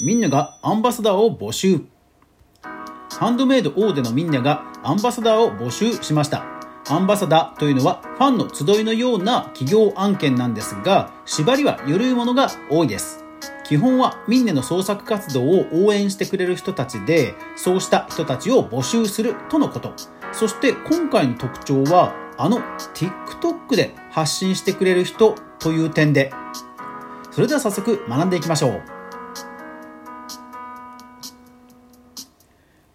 ミンネがアンバサダーを募集。ハンドメイド大手のミンネがアンバサダーを募集しました。アンバサダーというのはファンの集いのような企業案件なんですが縛りは緩いものが多いです。基本はミンネの創作活動を応援してくれる人たちでそうした人たちを募集するとのこと。そして今回の特徴はあの TikTok で発信してくれる人という点で。それでは早速学んでいきましょう。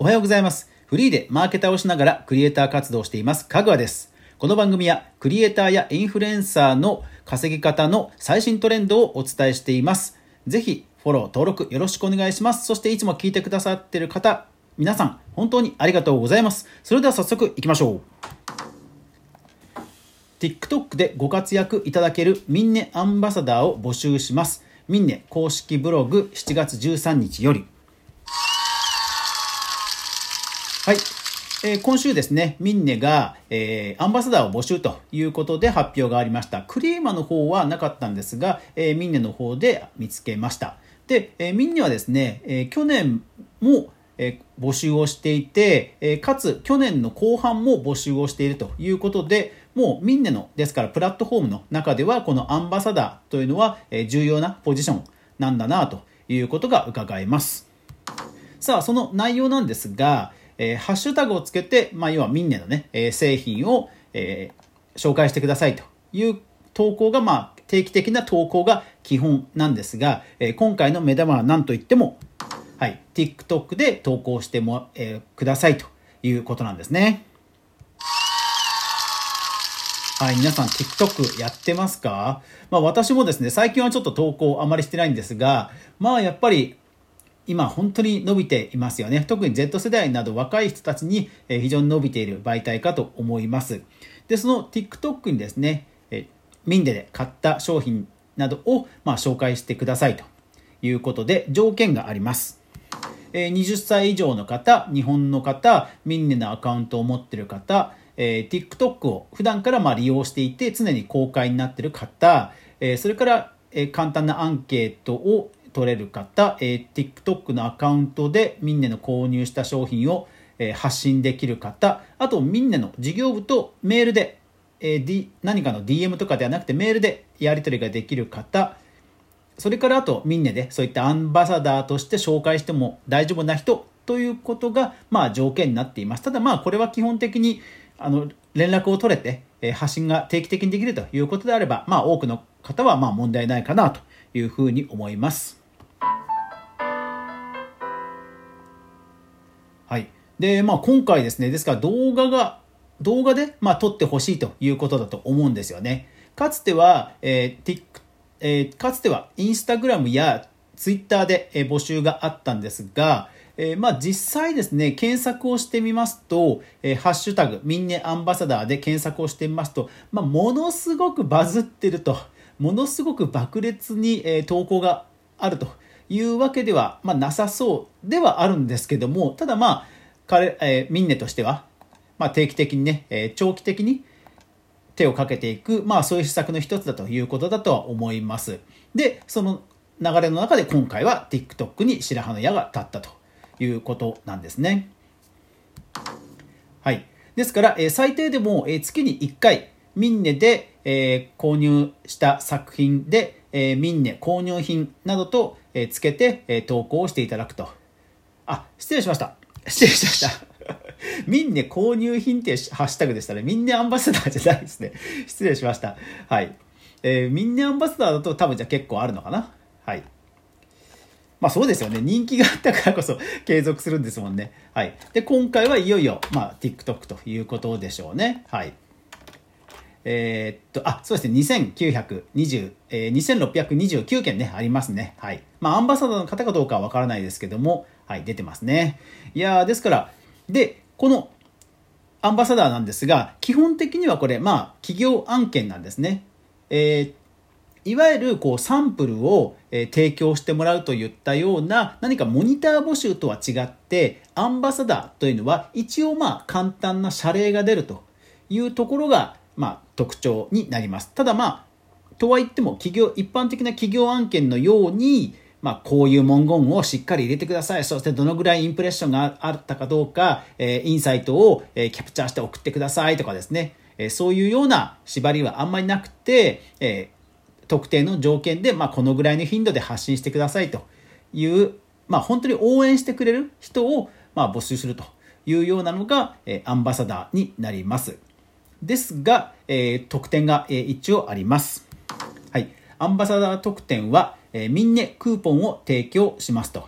おはようございます。フリーでマーケターをしながらクリエイター活動をしています。かぐわです。この番組はクリエイターやインフルエンサーの稼ぎ方の最新トレンドをお伝えしています。ぜひフォロー登録よろしくお願いします。そしていつも聞いてくださってる方皆さん本当にありがとうございます。それでは早速いきましょう。TikTok でご活躍いただけるミンネアンバサダーを募集します。ミンネ公式ブログ7月13日より。はい。え、今週ですね、ミンネが、えー、アンバサダーを募集ということで発表がありました。クリーマの方はなかったんですが、えー、ミンネの方で見つけました。で、えミンネはですね、え去年も、え募集をしていて、えかつ去年の後半も募集をしているということで、もうミンネの、ですからプラットフォームの中では、このアンバサダーというのは、え重要なポジションなんだなということが伺えます。さあ、その内容なんですが、えー、ハッシュタグをつけて、まあ、要はミンネのね、えー、製品を、えー、紹介してくださいという投稿が、まあ、定期的な投稿が基本なんですが、えー、今回の目玉は何といっても、はい、TikTok で投稿しても、えー、くださいということなんですね。はい、皆さん TikTok やってますか？まあ私もですね、最近はちょっと投稿あまりしてないんですが、まあやっぱり今本当に伸びていますよね。特に Z 世代など若い人たちに非常に伸びている媒体かと思います。で、その TikTok にですね、ミンデで買った商品などをま紹介してくださいということで条件があります。20歳以上の方、日本の方、ミンネのアカウントを持ってる方、え、TikTok を普段からま利用していて常に公開になってる方、え、それから、え、簡単なアンケートを取れる方、えー、TikTok のアカウントでミンネの購入した商品を、えー、発信できる方あとミンネの事業部とメールで、えー D、何かの DM とかではなくてメールでやり取りができる方それからあとミンネでそういったアンバサダーとして紹介しても大丈夫な人ということがまあ条件になっていますただまあこれは基本的にあの連絡を取れて、え発信が定期的にできるということであれば、まあ、多くの方はま問題ないかなというふうに思います。はい。で、まあ、今回ですね、ですから動画が、動画で、まあ、撮ってほしいということだと思うんですよね。かつては、えーえー、かつてはインスタグラムやツイッターで募集があったんですが、えー、まあ実際ですね、検索をしてみますと、えー、ハッシュタグ、ミンネアンバサダーで検索をしてみますと、まあ、ものすごくバズってると、ものすごく爆裂に、えー、投稿があるというわけでは、まあ、なさそうではあるんですけども、ただまあ、彼、えー、ミンネとしては、まあ、定期的にね、えー、長期的に手をかけていく、まあそういう施策の一つだということだとは思います。で、その流れの中で今回は TikTok に白羽の矢が立ったということなんですね。はい。ですから、えー、最低でも、えー、月に1回、ミンネで、えー、購入した作品で、えー、ミンネ購入品などと、えー、つけて、えー、投稿していただくと。あ、失礼しました。失礼しました。ミンネ購入品ってハッシュタグでしたね。ミンネアンバサダーじゃないですね。失礼しました。はい。えー、ミンネアンバサダーだと多分じゃ結構あるのかな。はい。まあそうですよね。人気があったからこそ 継続するんですもんね。はい。で、今回はいよいよ、まあ TikTok ということでしょうね。はい。えー、っと、あ、そうですね。2920、えー、2629件ね、ありますね。はい。まあアンバサダーの方かどうかはわからないですけども、はい、出てますね。いや、ですから、で、このアンバサダーなんですが、基本的にはこれ、まあ企業案件なんですね。えーいわゆるこうサンプルを、提供してもらうといったような何かモニター募集とは違ってアンバサダーというのは一応まあ簡単な謝礼が出るというところがまあ特徴になります。ただまあとは言っても企業一般的な企業案件のようにまあ、こういう文言をしっかり入れてください。そしてどのぐらいインプレッションがあったかどうか、えー、インサイトを、えー、キャプチャーして送ってくださいとかですね、えー、そういうような縛りはあんまりなくて、えー、特定の条件で、まあ、このぐらいの頻度で発信してくださいという、まあ、本当に応援してくれる人を、まあ、募集するというようなのが、えー、アンバサダーになります。ですが、えー、特典が、えー、一応あります。はい。アンバサダー特典は、えー、ミンネクーポンを提供しますと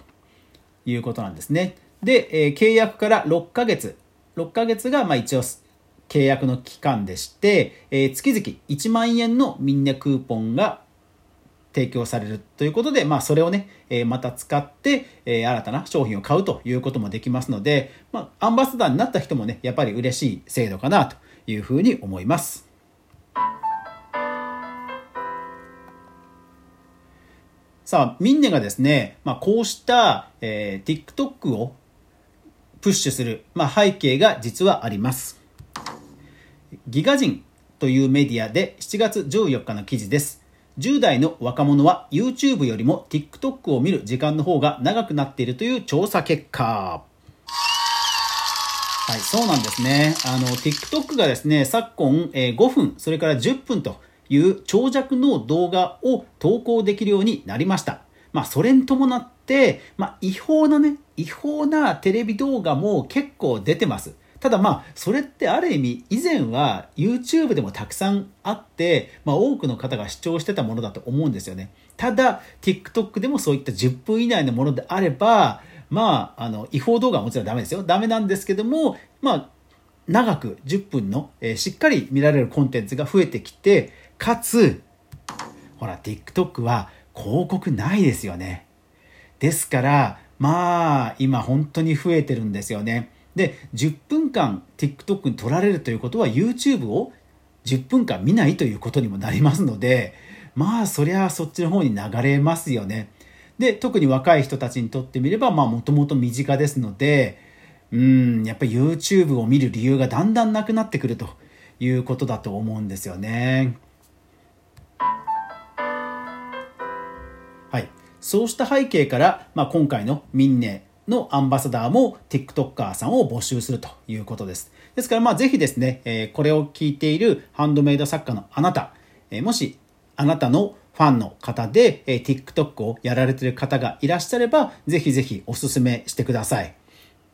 いうことなんですね。で、えー、契約から6ヶ月、6ヶ月がまあ一応契約の期間でして、えー、月々1万円のミンネクーポンが提供されるということで、まあ、それをね、えー、また使って、えー、新たな商品を買うということもできますので、まあ、アンバサダーになった人もね、やっぱり嬉しい制度かなというふうに思います。さあ、ミンネがですね、まあ、こうした、えー、TikTok をプッシュする、まあ、背景が実はあります。ギガ人というメディアで7月14日の記事です。10代の若者は YouTube よりも TikTok を見る時間の方が長くなっているという調査結果。はい、そうなんですね。あの、TikTok がですね、昨今、えー、5分、それから10分という長尺の動画を投稿できるようになりました。まあ、それに伴って、まあ、違法なね、違法なテレビ動画も結構出てます。ただまあ、それってある意味、以前は YouTube でもたくさんあって、まあ多くの方が視聴してたものだと思うんですよね。ただ、TikTok でもそういった10分以内のものであれば、まあ、あの、違法動画はもちろんダメですよ。ダメなんですけども、まあ、長く10分の、えー、しっかり見られるコンテンツが増えてきて、かつ、ほら、TikTok は広告ないですよね。ですから、まあ、今本当に増えてるんですよね。で、10分間 TikTok に撮られるということは YouTube を10分間見ないということにもなりますので、まあ、そりゃそっちの方に流れますよね。で、特に若い人たちにとってみれば、まあ、もともと身近ですので、うん、やっぱり YouTube を見る理由がだんだんなくなってくるということだと思うんですよね。はい。そうした背景から、まあ、今回のミンネのアンバサダーも TikToker さんを募集するということです。ですから、まあ、ぜひですね、えー、これを聞いているハンドメイド作家のあなた、えー、もしあなたのファンの方で、え、TikTok をやられてる方がいらっしゃれば、ぜひぜひお勧めしてください。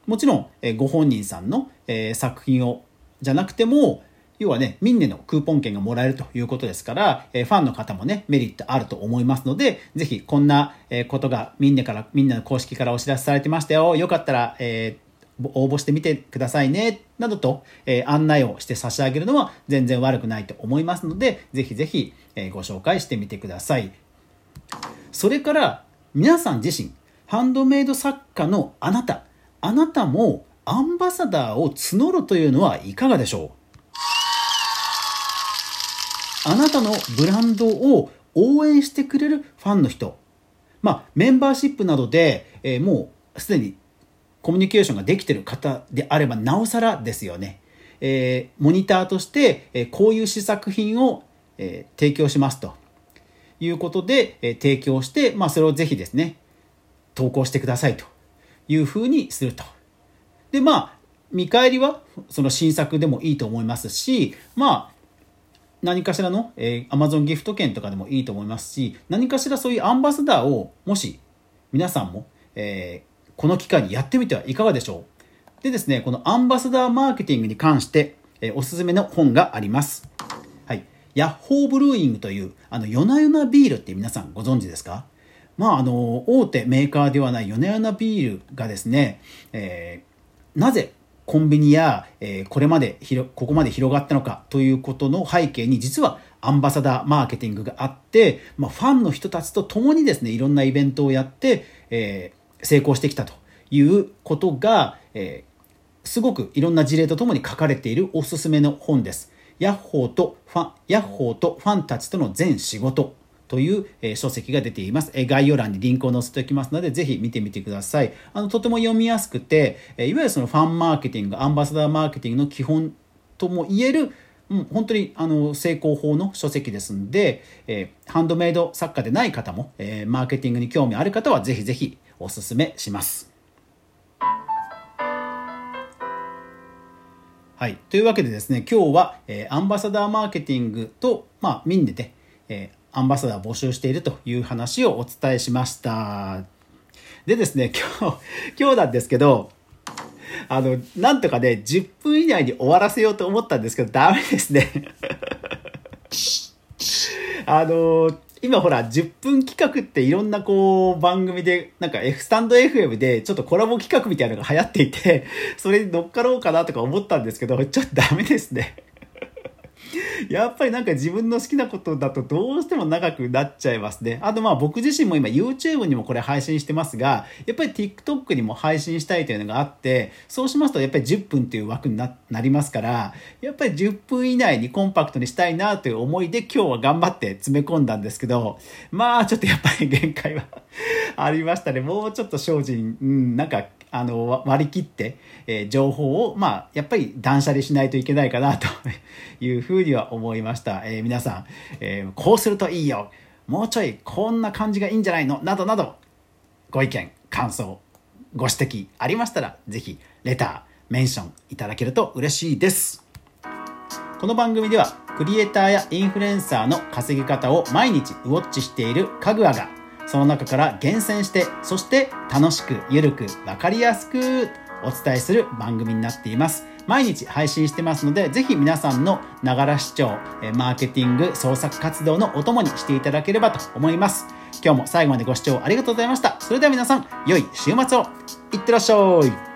もちろん、え、ご本人さんの、え、作品を、じゃなくても、要はね、ミンネのクーポン券がもらえるということですから、えー、ファンの方もね、メリットあると思いますので、ぜひこんなことがミンネから、ミンネの公式からお知らせされてましたよ。よかったら、え応募してみてくださいね、などと、え、案内をして差し上げるのは全然悪くないと思いますので、ぜひぜひ、え、ご紹介してみてください。それから、皆さん自身、ハンドメイド作家のあなた、あなたもアンバサダーを募るというのはいかがでしょう？あなたのブランドを応援してくれるファンの人、まあ、メンバーシップなどで、えー、もうすでにコミュニケーションができている方であればなおさらですよね。えー、モニターとして、えー、こういう試作品を、えー、提供しますということで、え提供して、まあ、それをぜひですね、投稿してくださいというふうにすると。で、まあ、見返りはその新作でもいいと思いますし、まあ、何かしらの、えー、Amazon ギフト券とかでもいいと思いますし、何かしらそういうアンバサダーを、もし皆さんも、えー、この機会にやってみてはいかがでしょう？でですね、このアンバサダーマーケティングに関して、えー、おすすめの本があります。はい。ヤッホーブルーイングという、あの、夜な夜なビールって皆さんご存知ですか？まあ、あの、大手メーカーではない夜な夜なビールがですね、えー、なぜコンビニや、えー、これまでここまで広がったのかということの背景に実はアンバサダーマーケティングがあって、まあ、ファンの人たちと共にですねいろんなイベントをやって、えー、成功してきたということが、えー、すごくいろんな事例とともに書かれているおすすめの本です。ヤッホーとファン、ヤッホーとファンたちとの全仕事という、えー、書籍が出ています、えー、概要欄にリンクを載せておきますので、ぜひ見てみてください。あの、とても読みやすくて、えー、いわゆるそのファンマーケティング、アンバサダーマーケティングの基本とも言えるうん、本当にあの成功法の書籍ですんで、えー、ハンドメイド作家でない方も、えー、マーケティングに興味ある方はぜひぜひおすすめします。はい。というわけでですね、今日は、えー、アンバサダーマーケティングと、まあ、みんなで、えー、アンバサダー募集しているという話をお伝えしました。でですね、今日、今日なんですけど、あの、なんとかね、10分以内に終わらせようと思ったんですけど、ダメですね。あの、今ほら、10分企画っていろんなこう、番組で、なんか F スタンド FM でちょっとコラボ企画みたいなのが流行っていて、それに乗っかろうかなとか思ったんですけど、ちょっとダメですね。やっぱりなんか自分の好きなことだとどうしても長くなっちゃいますね。あとまあ僕自身も今 YouTube にもこれ配信してますが、やっぱり TikTok にも配信したいというのがあって、そうしますとやっぱり10分という枠になりますから、やっぱり10分以内にコンパクトにしたいなという思いで今日は頑張って詰め込んだんですけど、まあちょっとやっぱり限界は ありましたね。もうちょっと精進、うん、なんかあの、割り切って、え、情報を、まあ、やっぱり断捨離しないといけないかなと いうふうには思いました。えー、皆さん、えー、こうするといいよ。もうちょいこんな感じがいいんじゃないの？などなど、ご意見、感想、ご指摘ありましたら、ぜひ、レター、メンションいただけると嬉しいです。この番組では、クリエイターやインフルエンサーの稼ぎ方を毎日ウォッチしているかぐわが、その中から厳選して、そして楽しく、ゆるく、わかりやすくお伝えする番組になっています。毎日配信してますので、ぜひ皆さんのながら視聴、マーケティング、創作活動のお供にしていただければと思います。今日も最後までご視聴ありがとうございました。それでは皆さん、良い週末をいってらっしゃい。